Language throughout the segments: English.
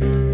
Carnaval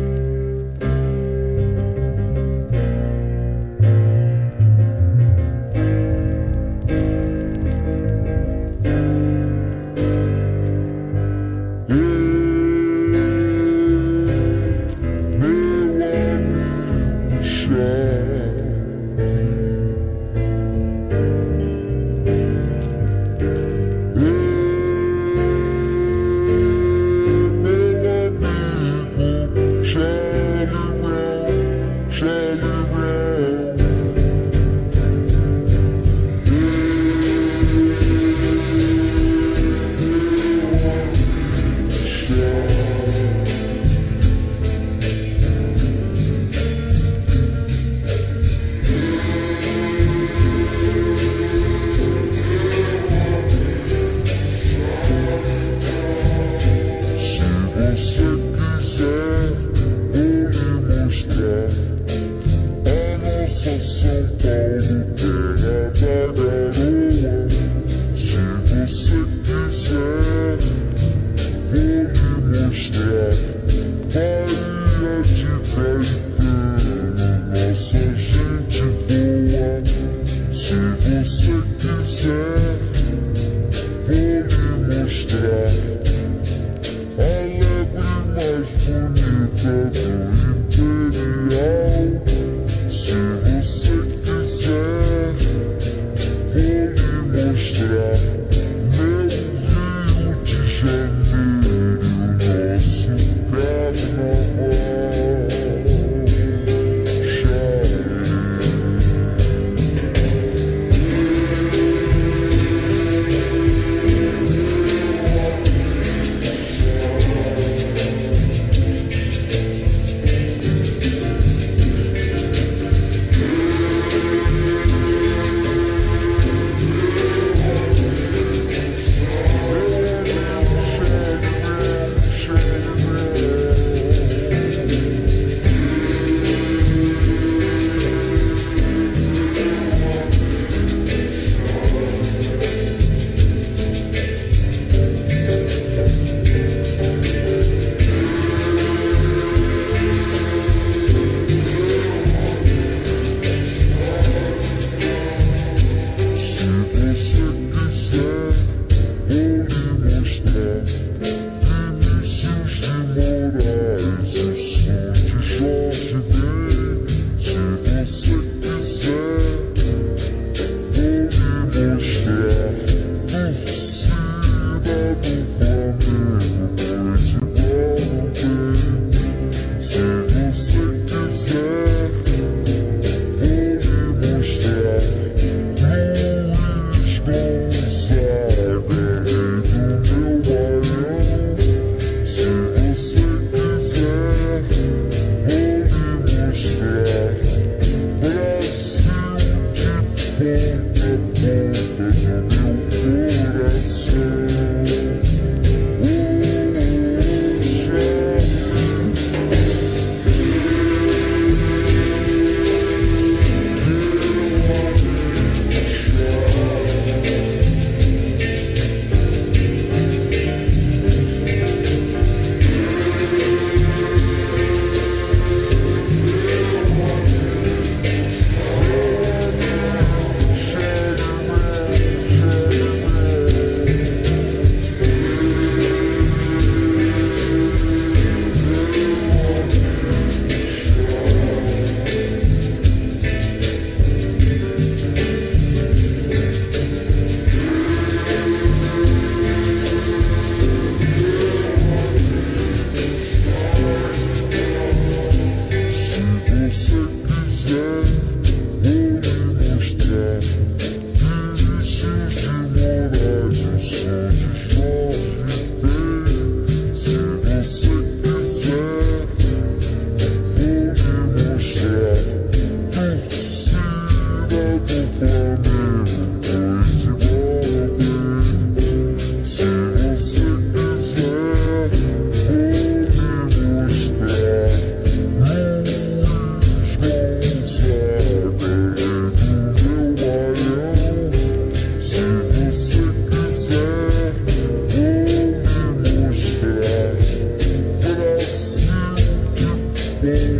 You.